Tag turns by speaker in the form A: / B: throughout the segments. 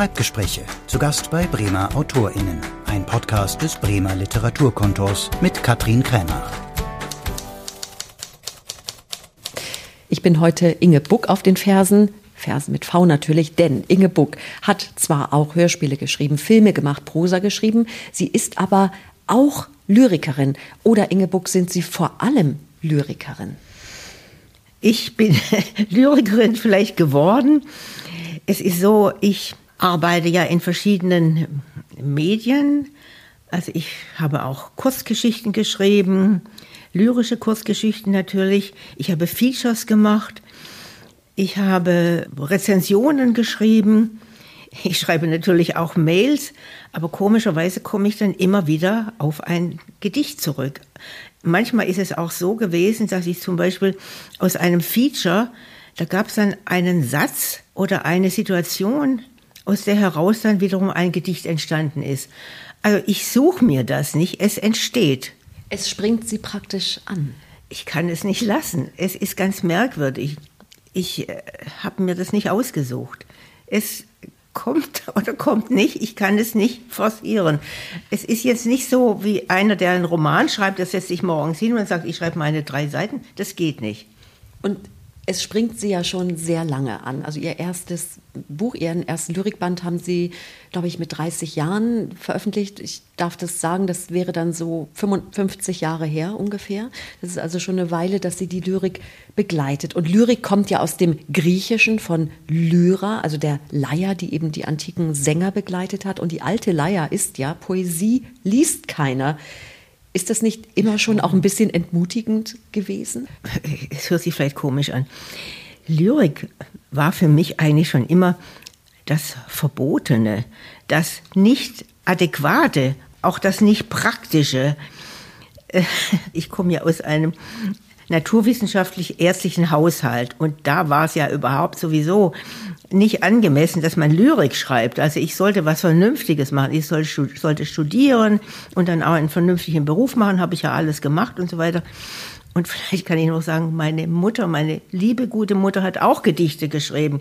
A: Schreibgespräche. Zu Gast bei Bremer AutorInnen. Ein Podcast des Bremer Literaturkontors mit Katrin Krämer.
B: Ich bin heute Inge Buck auf den Fersen. Fersen mit V natürlich, denn Inge Buck hat zwar auch Hörspiele geschrieben, Filme gemacht, Prosa geschrieben, sie ist aber auch Lyrikerin. Oder Inge Buck sind Sie vor allem Lyrikerin?
C: Ich bin Lyrikerin vielleicht geworden. Es ist so, ich arbeite ja in verschiedenen Medien. Also ich habe auch Kurzgeschichten geschrieben, lyrische Kurzgeschichten natürlich. Ich habe Features gemacht. Ich habe Rezensionen geschrieben. Ich schreibe natürlich auch Mails, aber komischerweise komme ich dann immer wieder auf ein Gedicht zurück. Manchmal ist es auch so gewesen, dass ich zum Beispiel aus einem Feature, da gab es dann einen Satz oder eine Situation, aus der heraus dann wiederum ein Gedicht entstanden ist. Also ich suche mir das nicht, es entsteht.
B: Es springt sie praktisch an.
C: Ich kann es nicht lassen. Es ist ganz merkwürdig. Ich äh, habe mir das nicht ausgesucht. Es kommt oder kommt nicht. Ich kann es nicht forcieren. Es ist jetzt nicht so wie einer, der einen Roman schreibt, der setzt sich morgens hin und sagt, ich schreibe meine drei Seiten. Das geht nicht.
B: Und es springt sie ja schon sehr lange an. Also ihr erstes Buch, ihren ersten Lyrikband haben sie, glaube ich, mit 30 Jahren veröffentlicht. Ich darf das sagen, das wäre dann so 55 Jahre her ungefähr. Das ist also schon eine Weile, dass sie die Lyrik begleitet. Und Lyrik kommt ja aus dem Griechischen von Lyra, also der Leier, die eben die antiken Sänger begleitet hat. Und die alte Leier ist ja, Poesie liest keiner. Ist das nicht immer schon auch ein bisschen entmutigend gewesen?
C: Es hört sich vielleicht komisch an. Lyrik war für mich eigentlich schon immer das Verbotene, das nicht adäquate, auch das nicht praktische. Ich komme ja aus einem naturwissenschaftlich-ärztlichen Haushalt und da war es ja überhaupt sowieso nicht angemessen, dass man Lyrik schreibt. Also ich sollte was Vernünftiges machen. Ich sollte studieren und dann auch einen vernünftigen Beruf machen, habe ich ja alles gemacht und so weiter. Und vielleicht kann ich noch sagen, meine Mutter, meine liebe gute Mutter hat auch Gedichte geschrieben.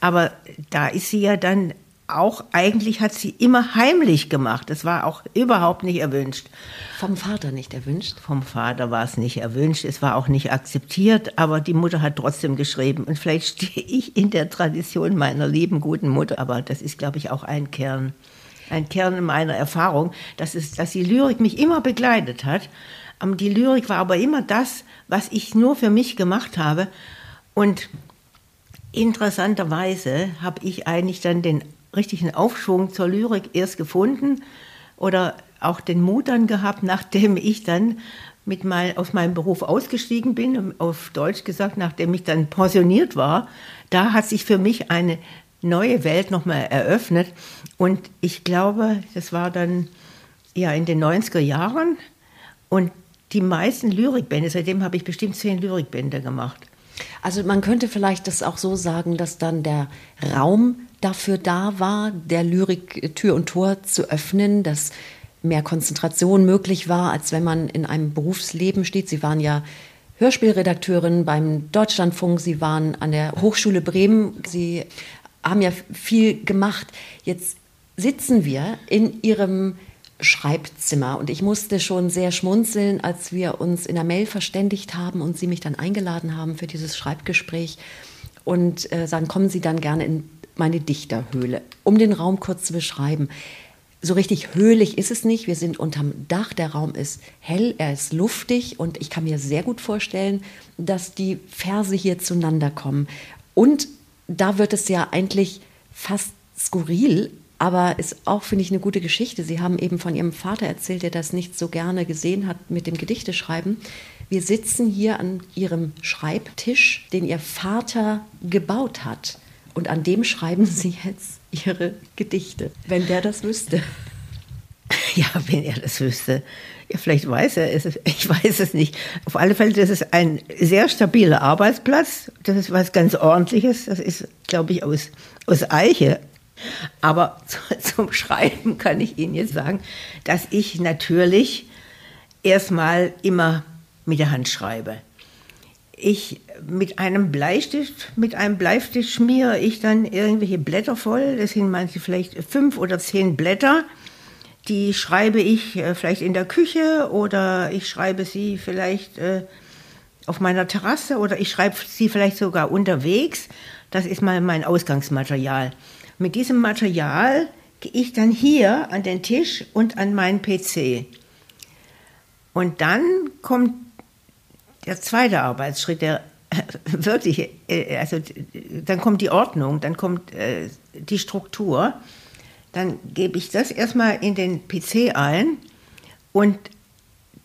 C: Aber da ist sie ja dann auch, eigentlich hat sie immer heimlich gemacht. Das war auch überhaupt nicht erwünscht.
B: Vom Vater nicht erwünscht?
C: Vom Vater war es nicht erwünscht. Es war auch nicht akzeptiert, aber die Mutter hat trotzdem geschrieben. Und vielleicht stehe ich in der Tradition meiner lieben guten Mutter, aber das ist, glaube ich, auch ein Kern. Ein Kern meiner Erfahrung, dass, es, dass die Lyrik mich immer begleitet hat. Die Lyrik war aber immer das, was ich nur für mich gemacht habe. Und interessanterweise habe ich eigentlich dann den richtigen Aufschwung zur Lyrik erst gefunden oder auch den Mut dann gehabt, nachdem ich dann mit mein, aus meinem Beruf ausgestiegen bin, auf Deutsch gesagt, nachdem ich dann pensioniert war. Da hat sich für mich eine neue Welt nochmal eröffnet. Und ich glaube, das war dann ja in den 90er Jahren. Und die meisten Lyrikbände, seitdem habe ich bestimmt zehn Lyrikbände gemacht.
B: Also man könnte vielleicht das auch so sagen, dass dann der Raum dafür da war, der Lyrik Tür und Tor zu öffnen, dass mehr Konzentration möglich war, als wenn man in einem Berufsleben steht. Sie waren ja Hörspielredakteurin beim Deutschlandfunk, Sie waren an der Hochschule Bremen, Sie haben ja viel gemacht. Jetzt sitzen wir in Ihrem Schreibzimmer und ich musste schon sehr schmunzeln, als wir uns in der Mail verständigt haben und Sie mich dann eingeladen haben für dieses Schreibgespräch und äh, sagen, kommen Sie dann gerne in meine Dichterhöhle. Um den Raum kurz zu beschreiben. So richtig höhlich ist es nicht. Wir sind unterm Dach. Der Raum ist hell, er ist luftig und ich kann mir sehr gut vorstellen, dass die Verse hier zueinander kommen. Und da wird es ja eigentlich fast skurril, aber ist auch, finde ich, eine gute Geschichte. Sie haben eben von Ihrem Vater erzählt, der das nicht so gerne gesehen hat mit dem Gedichteschreiben. Wir sitzen hier an Ihrem Schreibtisch, den Ihr Vater gebaut hat. Und an dem schreiben Sie jetzt Ihre Gedichte, wenn der das wüsste.
C: Ja, wenn er das wüsste. Ja, vielleicht weiß er es. Ich weiß es nicht. Auf alle Fälle, das ist ein sehr stabiler Arbeitsplatz. Das ist was ganz Ordentliches. Das ist, glaube ich, aus, aus Eiche. Aber zum Schreiben kann ich Ihnen jetzt sagen, dass ich natürlich erstmal immer mit der Hand schreibe. ich mit einem Bleistift, mit einem Bleistift schmiere ich dann irgendwelche Blätter voll. Das sind manche vielleicht fünf oder zehn Blätter. Die schreibe ich äh, vielleicht in der Küche oder ich schreibe sie vielleicht äh, auf meiner Terrasse oder ich schreibe sie vielleicht sogar unterwegs. Das ist mal mein Ausgangsmaterial. Mit diesem Material gehe ich dann hier an den Tisch und an meinen PC. Und dann kommt der zweite Arbeitsschritt, der wirklich, äh, also dann kommt die Ordnung, dann kommt äh, die Struktur, dann gebe ich das erstmal in den PC ein und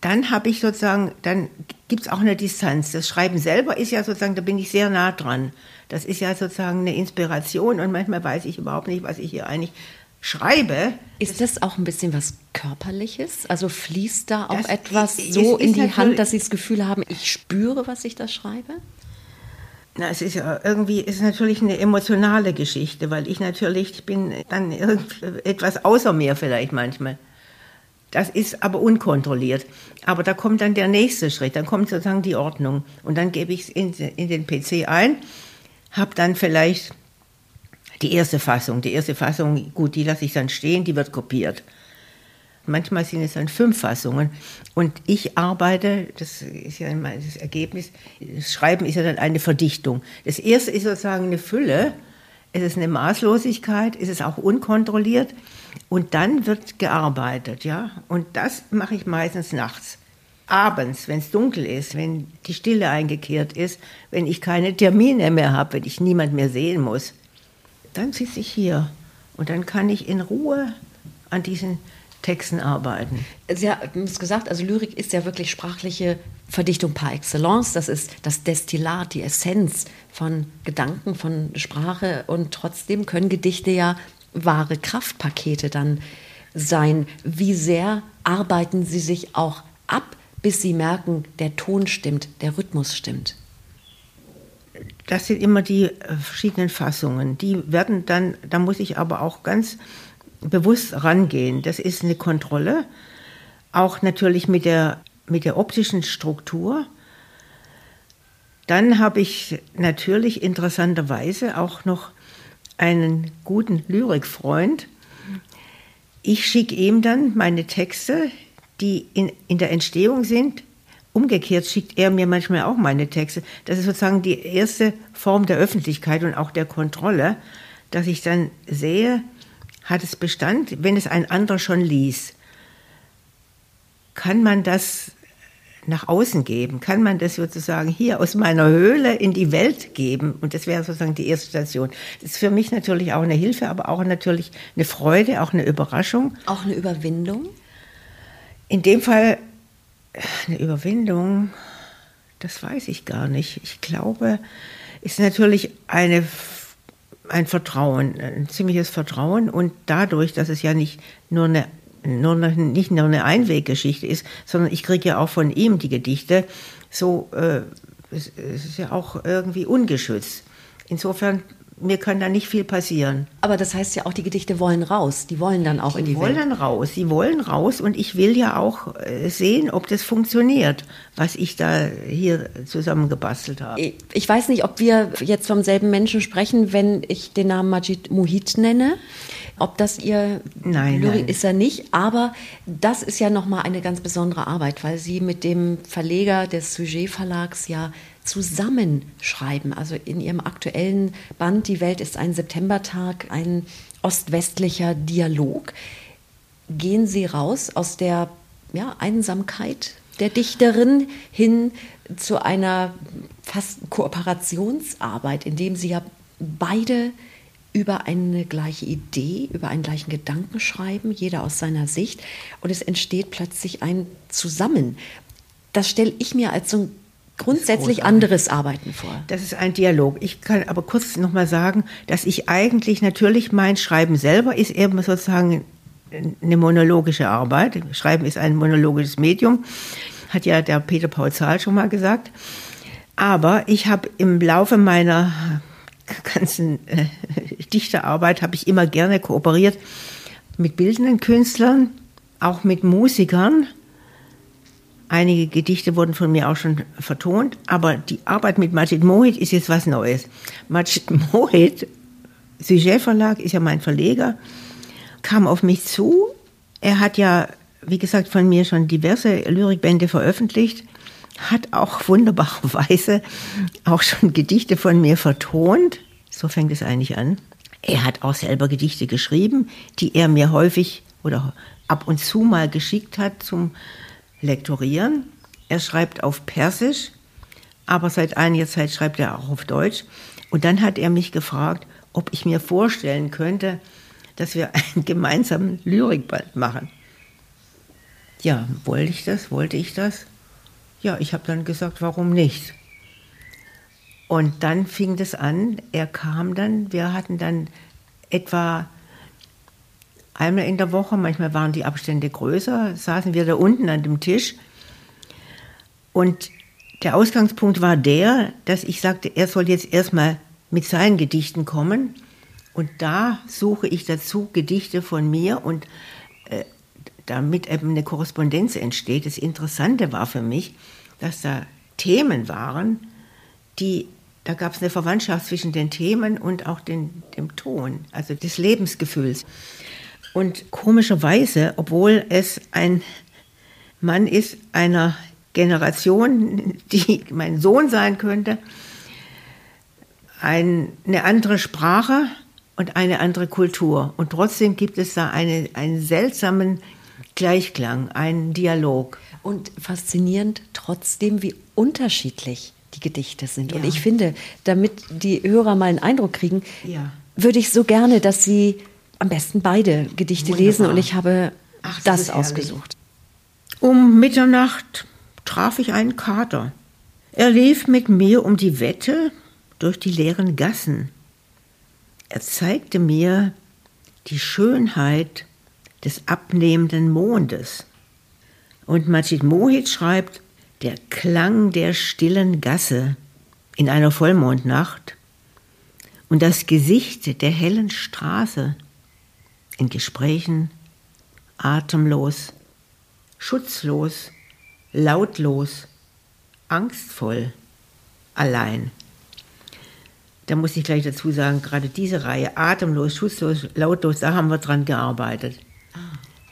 C: dann habe ich sozusagen, dann gibt es auch eine Distanz. Das Schreiben selber ist ja sozusagen, da bin ich sehr nah dran. Das ist ja sozusagen eine Inspiration und manchmal weiß ich überhaupt nicht, was ich hier eigentlich schreibe.
B: Ist das auch ein bisschen was Körperliches? Also fließt da auch das etwas so in die Hand, dass Sie das Gefühl haben, ich spüre, was ich da schreibe?
C: Na, es ist ja irgendwie ist natürlich eine emotionale Geschichte, weil ich natürlich bin dann etwas außer mir vielleicht manchmal. Das ist aber unkontrolliert. Aber da kommt dann der nächste Schritt, dann kommt sozusagen die Ordnung. Und dann gebe ich es in, in den PC ein, habe dann vielleicht die erste Fassung. Die erste Fassung, gut, die lasse ich dann stehen, die wird kopiert. Manchmal sind es dann fünf Fassungen. Und ich arbeite, das ist ja das Ergebnis, das Schreiben ist ja dann eine Verdichtung. Das erste ist sozusagen eine Fülle, es ist eine Maßlosigkeit, es ist auch unkontrolliert. Und dann wird gearbeitet, ja. Und das mache ich meistens nachts. Abends, wenn es dunkel ist, wenn die Stille eingekehrt ist, wenn ich keine Termine mehr habe, wenn ich niemand mehr sehen muss, dann sitze ich hier und dann kann ich in Ruhe an diesen Texten arbeiten.
B: Sie haben es gesagt, also Lyrik ist ja wirklich sprachliche Verdichtung par excellence. Das ist das Destillat, die Essenz von Gedanken, von Sprache. Und trotzdem können Gedichte ja wahre Kraftpakete dann sein. Wie sehr arbeiten Sie sich auch ab, bis Sie merken, der Ton stimmt, der Rhythmus stimmt?
C: das sind immer die äh, verschiedenen Fassungen. Die werden dann, da muss ich aber auch ganz bewusst rangehen. Das ist eine Kontrolle, auch natürlich mit der, mit der optischen Struktur. Dann habe ich natürlich interessanterweise auch noch einen guten Lyrikfreund. Ich schicke ihm dann meine Texte, die in, in der Entstehung sind, Umgekehrt schickt er mir manchmal auch meine Texte. Das ist sozusagen die erste Form der Öffentlichkeit und auch der Kontrolle, dass ich dann sehe, hat es Bestand, wenn es ein anderer schon liest. Kann man das nach außen geben? Kann man das sozusagen hier aus meiner Höhle in die Welt geben? Und das wäre sozusagen die erste Station. Das ist für mich natürlich auch eine Hilfe, aber auch natürlich eine Freude, auch eine Überraschung.
B: Auch eine Überwindung?
C: In dem Fall eine Überwindung, das weiß ich gar nicht. Ich glaube, ist natürlich eine, ein Vertrauen, ein ziemliches Vertrauen und dadurch, dass es ja nicht nur eine nur eine, nicht nur eine Einweggeschichte ist, sondern ich kriege ja auch von ihm die Gedichte, so äh, es, es ist ja auch irgendwie ungeschützt. Insofern mir kann da nicht viel passieren.
B: Aber das heißt ja auch, die Gedichte wollen raus. Die wollen dann auch
C: die
B: in die
C: wollen
B: Welt.
C: dann raus. Sie wollen raus und ich will ja auch äh, sehen, ob das funktioniert, was ich da hier zusammengebastelt habe.
B: Ich weiß nicht, ob wir jetzt vom selben Menschen sprechen, wenn ich den Namen Majid Muhit nenne. Ob das ihr
C: nein, Lyrik
B: nein. ist er nicht, aber das ist ja nochmal eine ganz besondere Arbeit, weil sie mit dem Verleger des Sujet Verlags ja zusammenschreiben. Also in ihrem aktuellen Band Die Welt ist ein Septembertag, ein ostwestlicher Dialog. Gehen Sie raus aus der ja, Einsamkeit der Dichterin hin zu einer fast Kooperationsarbeit, in dem Sie ja beide über eine gleiche Idee, über einen gleichen Gedanken schreiben, jeder aus seiner Sicht, und es entsteht plötzlich ein Zusammen. Das stelle ich mir als so ein grundsätzlich anderes Arbeiten vor.
C: Das ist ein Dialog. Ich kann aber kurz noch mal sagen, dass ich eigentlich natürlich mein Schreiben selber ist eben sozusagen eine monologische Arbeit. Schreiben ist ein monologisches Medium, hat ja der Peter Paul Zahl schon mal gesagt. Aber ich habe im Laufe meiner ganzen äh, Dichterarbeit habe ich immer gerne kooperiert mit bildenden Künstlern, auch mit Musikern, Einige Gedichte wurden von mir auch schon vertont, aber die Arbeit mit Majid Mohit ist jetzt was Neues. Majid Mohit, Sujet Verlag, ist ja mein Verleger, kam auf mich zu. Er hat ja, wie gesagt, von mir schon diverse Lyrikbände veröffentlicht, hat auch wunderbarerweise auch schon Gedichte von mir vertont. So fängt es eigentlich an. Er hat auch selber Gedichte geschrieben, die er mir häufig oder ab und zu mal geschickt hat zum Lektorieren. Er schreibt auf Persisch, aber seit einiger Zeit schreibt er auch auf Deutsch. Und dann hat er mich gefragt, ob ich mir vorstellen könnte, dass wir einen gemeinsamen Lyrikband machen. Ja, wollte ich das? Wollte ich das? Ja, ich habe dann gesagt, warum nicht? Und dann fing das an, er kam dann, wir hatten dann etwa einmal in der Woche, manchmal waren die Abstände größer, saßen wir da unten an dem Tisch. Und der Ausgangspunkt war der, dass ich sagte, er soll jetzt erstmal mit seinen Gedichten kommen. Und da suche ich dazu Gedichte von mir und äh, damit eben eine Korrespondenz entsteht. Das Interessante war für mich, dass da Themen waren, die, da gab es eine Verwandtschaft zwischen den Themen und auch den, dem Ton, also des Lebensgefühls. Und komischerweise, obwohl es ein Mann ist einer Generation, die mein Sohn sein könnte, ein, eine andere Sprache und eine andere Kultur. Und trotzdem gibt es da eine, einen seltsamen Gleichklang, einen Dialog.
B: Und faszinierend trotzdem, wie unterschiedlich die Gedichte sind. Ja. Und ich finde, damit die Hörer mal einen Eindruck kriegen, ja. würde ich so gerne, dass sie am besten beide Gedichte Wunderbar. lesen und ich habe Ach, das, das ausgesucht.
C: Um Mitternacht traf ich einen Kater. Er lief mit mir um die Wette durch die leeren Gassen. Er zeigte mir die Schönheit des abnehmenden Mondes. Und Majid Mohit schreibt, der Klang der stillen Gasse in einer Vollmondnacht und das Gesicht der hellen Straße in Gesprächen atemlos, schutzlos, lautlos, angstvoll, allein. Da muss ich gleich dazu sagen, gerade diese Reihe, atemlos, schutzlos, lautlos, da haben wir dran gearbeitet.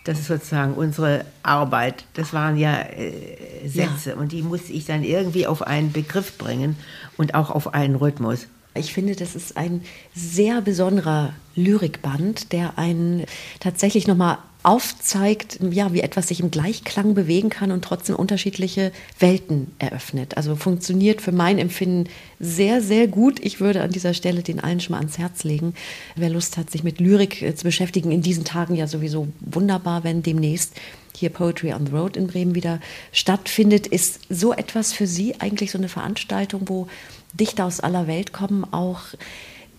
C: Das ist sozusagen unsere Arbeit. Das waren ja äh, Sätze ja. und die musste ich dann irgendwie auf einen Begriff bringen und auch auf einen Rhythmus.
B: Ich finde, das ist ein sehr besonderer Lyrikband, der einen tatsächlich nochmal aufzeigt, ja, wie etwas sich im Gleichklang bewegen kann und trotzdem unterschiedliche Welten eröffnet. Also funktioniert für mein Empfinden sehr, sehr gut. Ich würde an dieser Stelle den allen schon mal ans Herz legen. Wer Lust hat, sich mit Lyrik äh, zu beschäftigen, in diesen Tagen ja sowieso wunderbar, wenn demnächst hier Poetry on the Road in Bremen wieder stattfindet, ist so etwas für Sie eigentlich so eine Veranstaltung, wo Dichter aus aller Welt kommen, auch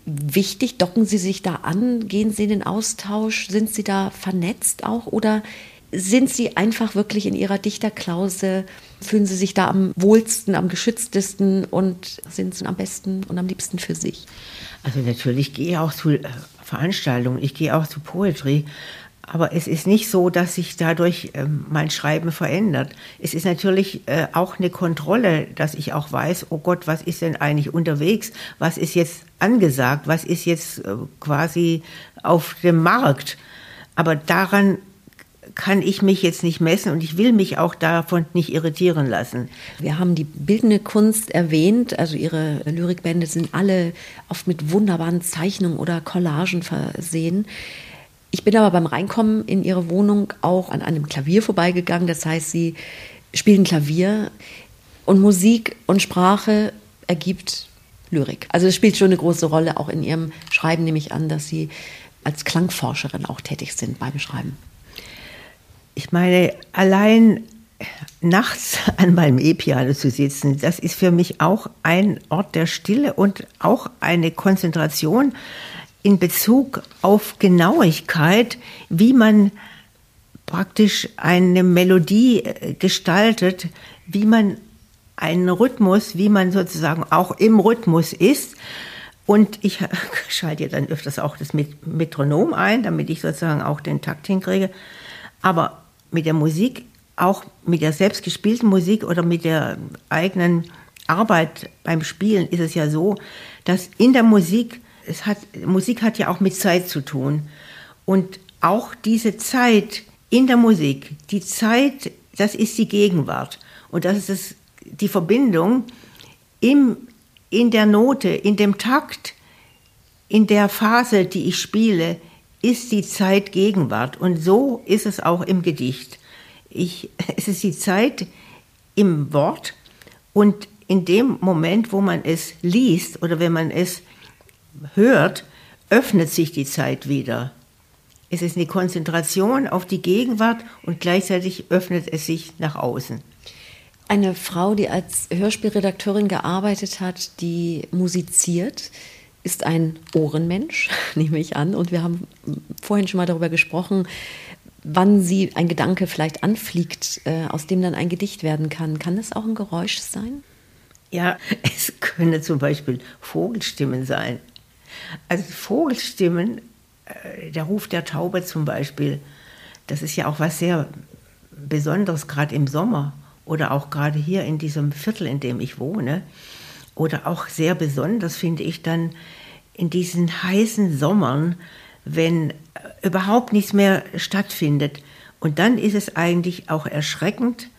B: wichtig? Docken Sie sich da an? Gehen Sie in den Austausch? Sind Sie da vernetzt auch? Oder sind Sie einfach wirklich in Ihrer Dichterklause? Fühlen Sie sich da am wohlsten, am geschütztesten und sind Sie am besten und am liebsten für sich?
C: Also natürlich gehe ich auch zu äh, Veranstaltungen, ich gehe auch zu Poetry, aber es ist nicht so, dass sich dadurch äh, mein Schreiben verändert. Es ist natürlich äh, auch eine Kontrolle, dass ich auch weiß, oh Gott, was ist denn eigentlich unterwegs? Was ist jetzt angesagt? Was ist jetzt äh, quasi auf dem Markt? Aber daran kann ich mich jetzt nicht messen und ich will mich auch davon nicht irritieren lassen.
B: Wir haben die bildende Kunst erwähnt, also Ihre Lyrikbände sind alle oft mit wunderbaren Zeichnungen oder Collagen versehen. Ich bin aber beim Reinkommen in ihre Wohnung auch an einem Klavier vorbeigegangen. Das heißt, sie spielen Klavier und Musik und Sprache ergibt Lyrik. Also es spielt schon eine große Rolle, auch in ihrem Schreiben nehme ich an, dass sie als Klangforscherin auch tätig sind beim Schreiben.
C: Ich meine, allein nachts an meinem E-Piano zu sitzen, das ist für mich auch ein Ort der Stille und auch eine Konzentration in Bezug auf Genauigkeit, wie man praktisch eine Melodie äh, gestaltet, wie man einen Rhythmus, wie man sozusagen auch im Rhythmus ist. Und ich schalte dann öfters auch das Metronom ein, damit ich sozusagen auch den Takt hinkriege. Aber mit der Musik auch mit der selbst gespielten Musik oder mit der eigenen Arbeit beim Spielen ist es ja so, dass in der Musik, es hat, Musik hat ja auch mit Zeit zu tun. Und auch diese Zeit in der Musik, die Zeit, das ist die Gegenwart. Und das ist das, die Verbindung im, in der Note, in dem Takt, in der Phase, die ich spiele, ist die Zeit Gegenwart. Und so ist es auch im Gedicht. Ich, es ist die Zeit im Wort und in dem Moment, wo man es liest oder wenn man es hört, öffnet sich die Zeit wieder. Es ist eine Konzentration auf die Gegenwart und gleichzeitig öffnet es sich nach außen.
B: Eine Frau, die als Hörspielredakteurin gearbeitet hat, die musiziert, ist ein Ohrenmensch, nehme ich an. Und wir haben vorhin schon mal darüber gesprochen, wann sie ein Gedanke vielleicht anfliegt, äh, aus dem dann ein Gedicht werden kann. Kann das auch ein Geräusch sein?
C: Ja, es können zum Beispiel Vogelstimmen sein. Also Vogelstimmen, äh, der Ruf der Taube zum Beispiel, das ist ja auch was sehr Besonderes, gerade im Sommer oder auch gerade hier in diesem Viertel, in dem ich wohne. Oder auch sehr besonders finde ich dann in diesen heißen Sommern, wenn überhaupt nichts mehr stattfindet. Und dann ist es eigentlich auch erschreckend,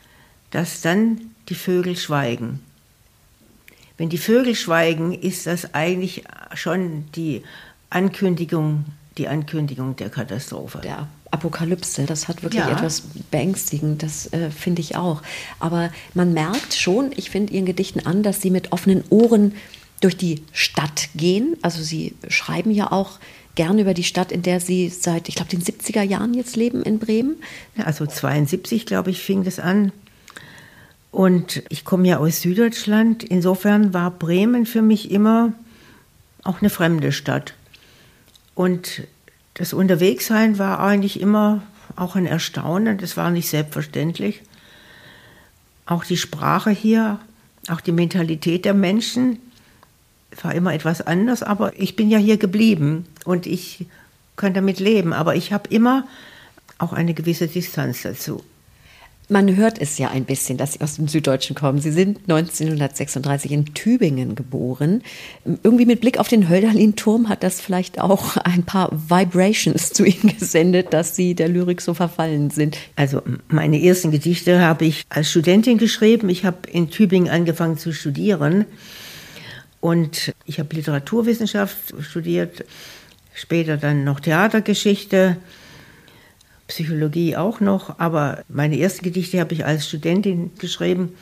C: dass dann die Vögel schweigen. Wenn die Vögel schweigen, ist das eigentlich schon die Ankündigung, die Ankündigung der Katastrophe.
B: Der Apokalypse, das hat wirklich ja. etwas Beängstigendes, äh, finde ich auch. Aber man merkt schon, ich finde Ihren Gedichten an, dass Sie mit offenen Ohren durch die Stadt gehen. Also Sie schreiben ja auch gerne über die Stadt, in der Sie seit, ich glaube, den 70er Jahren jetzt leben in Bremen.
C: Ja, also 72, glaube ich, fing das an. Und ich komme ja aus Süddeutschland. Insofern war Bremen für mich immer auch eine fremde Stadt. Und das Unterwegssein war eigentlich immer auch ein Erstaunen. Das war nicht selbstverständlich. Auch die Sprache hier, auch die Mentalität der Menschen war immer etwas anders. Aber ich bin ja hier geblieben und ich kann damit leben. Aber ich habe immer auch eine gewisse Distanz dazu.
B: Man hört es ja ein bisschen, dass Sie aus dem Süddeutschen kommen. Sie sind 1936 in Tübingen geboren. Irgendwie mit Blick auf den Hölderlin-Turm hat das vielleicht auch ein paar Vibrations zu Ihnen gesendet, dass Sie der Lyrik so verfallen sind.
C: Also meine ersten Gedichte habe ich als Studentin geschrieben. Ich habe in Tübingen angefangen zu studieren und ich habe Literaturwissenschaft studiert, später dann noch Theatergeschichte Psychologie auch noch, aber meine ersten Gedichte habe ich als Studentin geschrieben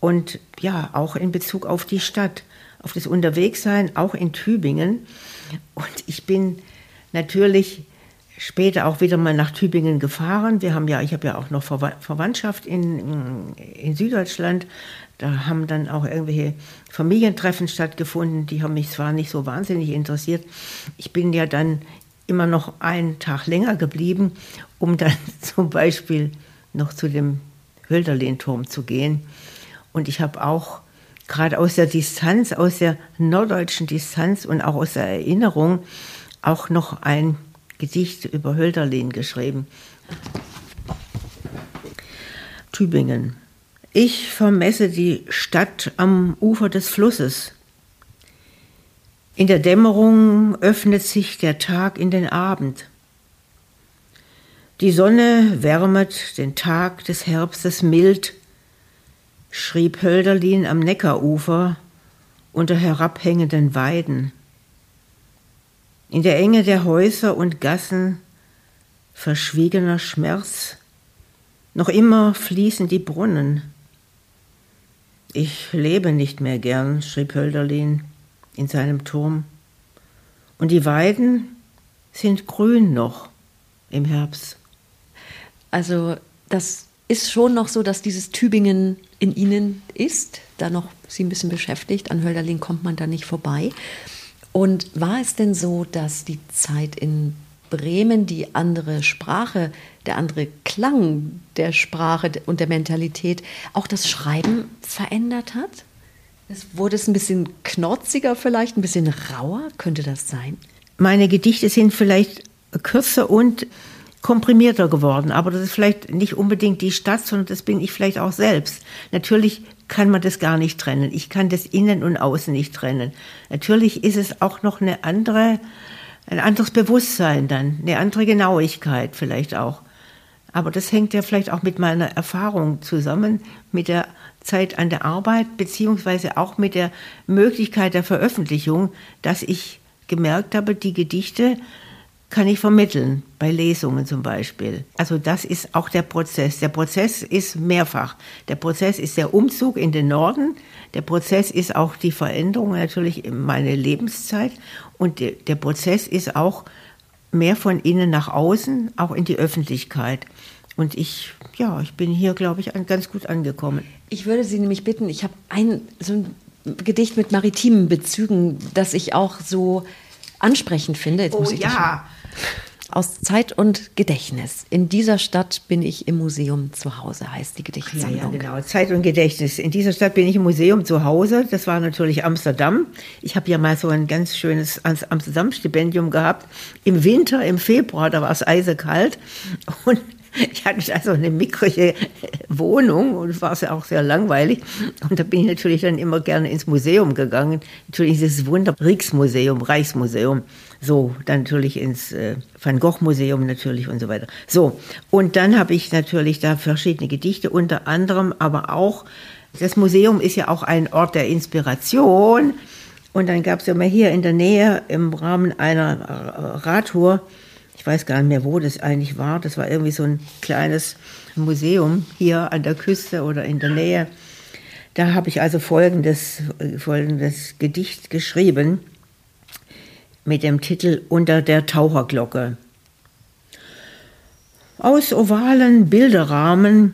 C: und ja, auch in Bezug auf die Stadt, auf das Unterwegssein, auch in Tübingen. Und ich bin natürlich später auch wieder mal nach Tübingen gefahren. Wir haben ja, ich habe ja auch noch Verwandtschaft in, in Süddeutschland. Da haben dann auch irgendwelche Familientreffen stattgefunden. Die haben mich zwar nicht so wahnsinnig interessiert. Ich bin ja dann immer noch einen Tag länger geblieben, um dann zum Beispiel noch zu dem Hölderlin-Turm zu gehen. Und ich habe auch gerade aus der Distanz, aus der norddeutschen Distanz und auch aus der Erinnerung auch noch ein Gedicht über Hölderlin geschrieben. Tübingen. Ich vermesse die Stadt am Ufer des Flusses. In der Dämmerung öffnet sich der Tag in den Abend. Die Sonne wärmet den Tag des Herbstes mild, schrieb Hölderlin am Neckarufer unter herabhängenden Weiden. In der Enge der Häuser und Gassen verschwiegener Schmerz, noch immer fließen die Brunnen. Ich lebe nicht mehr gern, schrieb Hölderlin in seinem Turm. Und die Weiden sind grün noch im Herbst.
B: Also das ist schon noch so, dass dieses Tübingen in Ihnen ist, da noch Sie ein bisschen beschäftigt. An Hölderlin kommt man da nicht vorbei. Und war es denn so, dass die Zeit in Bremen die andere Sprache, der andere Klang der Sprache und der Mentalität auch das Schreiben verändert hat? Es wurde es ein bisschen knotziger vielleicht, ein bisschen rauer, könnte das sein?
C: Meine Gedichte sind vielleicht kürzer und komprimierter geworden. Aber das ist vielleicht nicht unbedingt die Stadt, sondern das bin ich vielleicht auch selbst. Natürlich kann man das gar nicht trennen. Ich kann das Innen und Außen nicht trennen. Natürlich ist es auch noch eine andere, ein anderes Bewusstsein dann, eine andere Genauigkeit vielleicht auch. Aber das hängt ja vielleicht auch mit meiner Erfahrung zusammen, mit der Zeit an der Arbeit, beziehungsweise auch mit der Möglichkeit der Veröffentlichung, dass ich gemerkt habe, die Gedichte kann ich vermitteln, bei Lesungen zum Beispiel. Also das ist auch der Prozess. Der Prozess ist mehrfach. Der Prozess ist der Umzug in den Norden. Der Prozess ist auch die Veränderung natürlich in meine Lebenszeit. Und der Prozess ist auch mehr von innen nach außen, auch in die Öffentlichkeit. Und ich, ja, ich bin hier, glaube ich, ganz gut angekommen.
B: Ich würde Sie nämlich bitten, ich habe ein, so ein Gedicht mit maritimen Bezügen, das ich auch so ansprechend finde.
C: Jetzt oh ja.
B: Aus Zeit und Gedächtnis. In dieser Stadt bin ich im Museum zu Hause, heißt die Gedichtsammlung. Ja, ja,
C: genau. Zeit und Gedächtnis. In dieser Stadt bin ich im Museum zu Hause. Das war natürlich Amsterdam. Ich habe ja mal so ein ganz schönes Amsterdam-Stipendium gehabt. Im Winter, im Februar, da war es eisekalt. Und ich hatte also eine mickrige Wohnung und es war auch sehr langweilig. Und da bin ich natürlich dann immer gerne ins Museum gegangen. Natürlich dieses Wunder Rijksmuseum, Reichsmuseum. So, dann natürlich ins äh, Van Gogh Museum natürlich und so weiter. So, und dann habe ich natürlich da verschiedene Gedichte, unter anderem aber auch, das Museum ist ja auch ein Ort der Inspiration. Und dann gab es ja mal hier in der Nähe im Rahmen einer Radtour ich weiß gar nicht mehr, wo das eigentlich war. Das war irgendwie so ein kleines Museum hier an der Küste oder in der Nähe. Da habe ich also folgendes, folgendes Gedicht geschrieben mit dem Titel Unter der Taucherglocke. Aus ovalen Bilderrahmen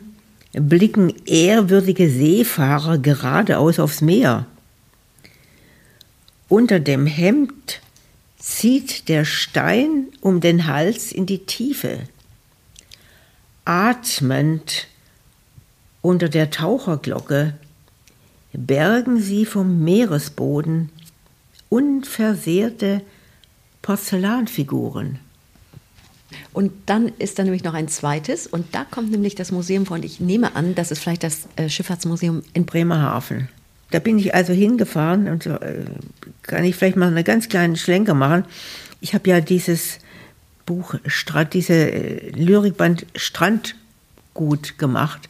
C: blicken ehrwürdige Seefahrer geradeaus aufs Meer. Unter dem Hemd zieht der Stein um den Hals in die Tiefe. Atmend unter der Taucherglocke bergen sie vom Meeresboden unversehrte Porzellanfiguren.
B: Und dann ist da nämlich noch ein zweites und da kommt nämlich das Museum vor und ich nehme an, das ist vielleicht das äh, Schifffahrtsmuseum in Bremerhaven.
C: Da bin ich also hingefahren und äh, kann ich vielleicht mal einen ganz kleinen Schlenker machen. Ich habe ja dieses Buch, diese äh, Lyrikband Strandgut gemacht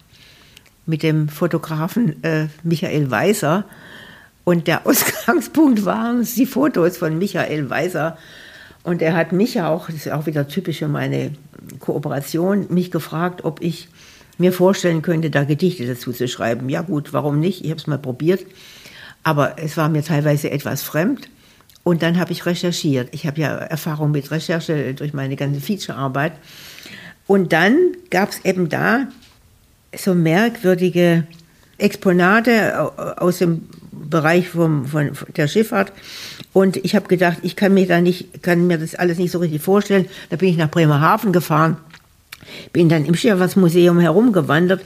C: mit dem Fotografen äh, Michael Weiser. Und der Ausgangspunkt waren die Fotos von Michael Weiser. Und er hat mich auch, das ist auch wieder typisch für meine Kooperation, mich gefragt, ob ich mir vorstellen könnte, da Gedichte dazu zu schreiben. Ja gut, warum nicht? Ich habe es mal probiert. Aber es war mir teilweise etwas fremd. Und dann habe ich recherchiert. Ich habe ja Erfahrung mit Recherche durch meine ganze Featurearbeit. Und dann gab es eben da so merkwürdige Exponate aus dem Bereich vom, von der Schifffahrt. Und ich habe gedacht, ich kann mir da nicht, kann mir das alles nicht so richtig vorstellen. Da bin ich nach Bremerhaven gefahren bin dann im Schifffahrtsmuseum herumgewandert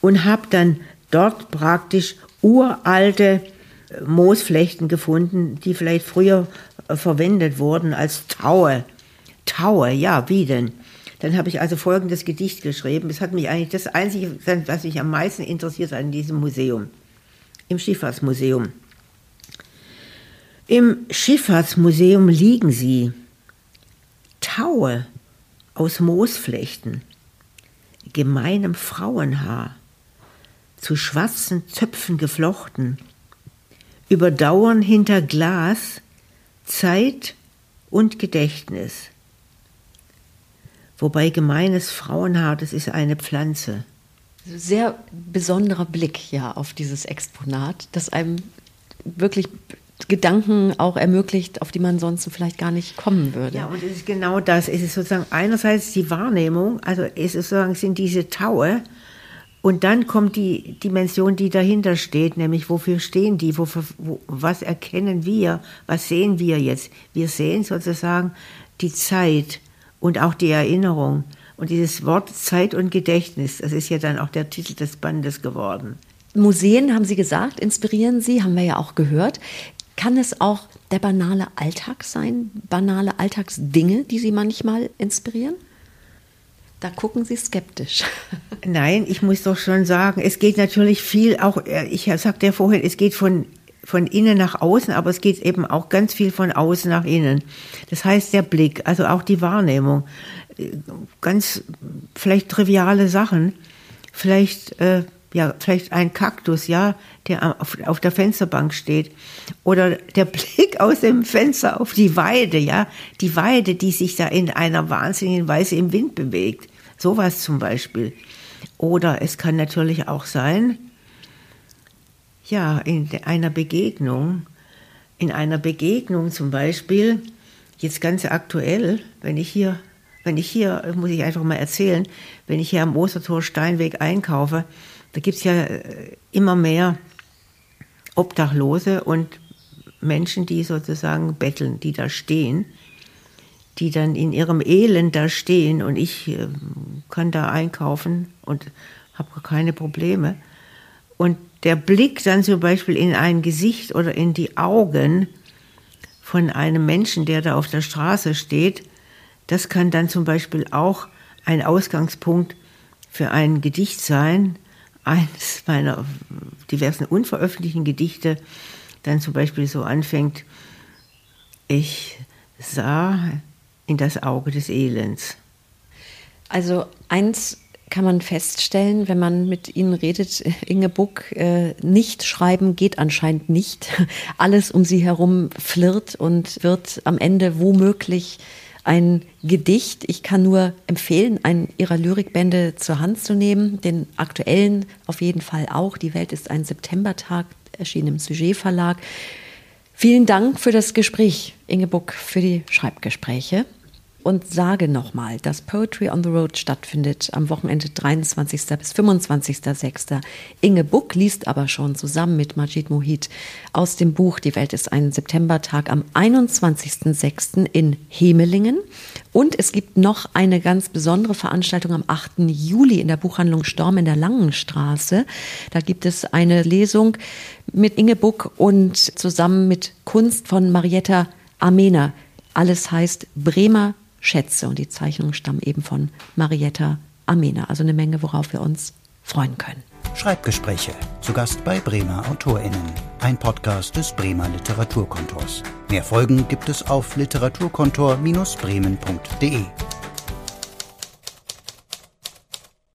C: und habe dann dort praktisch uralte äh, Moosflechten gefunden, die vielleicht früher äh, verwendet wurden als Taue. Taue, ja, wie denn? Dann habe ich also folgendes Gedicht geschrieben. Es hat mich eigentlich das Einzige, was mich am meisten interessiert an diesem Museum, im Schifffahrtsmuseum. Im Schifffahrtsmuseum liegen sie, Taue aus Moosflechten, gemeinem Frauenhaar, zu schwarzen Zöpfen geflochten, überdauern hinter Glas Zeit und Gedächtnis. Wobei gemeines Frauenhaar, das ist eine Pflanze.
B: Sehr besonderer Blick ja auf dieses Exponat, das einem wirklich Gedanken auch ermöglicht, auf die man sonst vielleicht gar nicht kommen würde.
C: Ja, und es ist genau das. Es ist sozusagen einerseits die Wahrnehmung, also es ist sozusagen sind diese Taue, und dann kommt die Dimension, die dahinter steht, nämlich wofür stehen die, wofür, wo, was erkennen wir, was sehen wir jetzt? Wir sehen sozusagen die Zeit und auch die Erinnerung. Und dieses Wort Zeit und Gedächtnis, das ist ja dann auch der Titel des Bandes geworden.
B: Museen, haben Sie gesagt, inspirieren Sie, haben wir ja auch gehört. Kann es auch der banale Alltag sein, banale Alltagsdinge, die Sie manchmal inspirieren? Da gucken Sie skeptisch.
C: Nein, ich muss doch schon sagen, es geht natürlich viel, auch äh, ich sagte ja vorhin, es geht von, von innen nach außen, aber es geht eben auch ganz viel von außen nach innen. Das heißt der Blick, also auch die Wahrnehmung. Äh, ganz vielleicht triviale Sachen, vielleicht äh, ja, vielleicht ein Kaktus, ja, der auf, auf der Fensterbank steht. Oder der Blick aus dem Fenster auf die Weide, ja, die Weide, die sich da in einer wahnsinnigen Weise im Wind bewegt. Sowas zum Beispiel. Oder es kann natürlich auch sein, ja, in einer Begegnung, in einer Begegnung zum Beispiel, jetzt ganz aktuell, wenn ich hier, wenn ich hier, muss ich einfach mal erzählen, wenn ich hier am Ostertor Steinweg einkaufe, da gibt es ja äh, immer mehr Obdachlose und Menschen, die sozusagen betteln, die da stehen, die dann in ihrem Elend da stehen und ich äh, kann da einkaufen und habe keine Probleme. Und der Blick dann zum Beispiel in ein Gesicht oder in die Augen von einem Menschen, der da auf der Straße steht, das kann dann zum Beispiel auch ein Ausgangspunkt für ein Gedicht sein, eines meiner diversen unveröffentlichten Gedichte dann zum Beispiel so anfängt, ich sah in das Auge des Elends.
B: Also eins kann man feststellen, wenn man mit Ihnen redet, Inge Buck, äh, nicht schreiben geht anscheinend nicht. Alles um Sie herum flirrt und wird am Ende womöglich ein Gedicht. Ich kann nur empfehlen, einen ihrer Lyrikbände zur Hand zu nehmen, den aktuellen auf jeden Fall auch. Die Welt ist ein Septembertag, erschienen im Sujet Verlag. Vielen Dank für das Gespräch, Ingebuck, für die Schreibgespräche und sage nochmal, dass Poetry on the Road stattfindet am Wochenende 23. bis 25.06. Inge Buck liest aber schon zusammen mit Majid Mohit aus dem Buch Die Welt ist ein Septembertag am 21.06. in Hemelingen. Und es gibt noch eine ganz besondere Veranstaltung am 8. Juli in der Buchhandlung Storm in der Langenstraße. Da gibt es eine Lesung mit Inge Buck und zusammen mit Kunst von Marietta Amena. Alles heißt Bremer Schätze. Und die Zeichnungen stammen eben von Marietta Amena. Also eine Menge, worauf wir uns freuen können.
A: Schreibgespräche. Zu Gast bei Bremer AutorInnen. Ein Podcast des Bremer Literaturkontors. Mehr Folgen gibt es auf literaturkontor-bremen.de.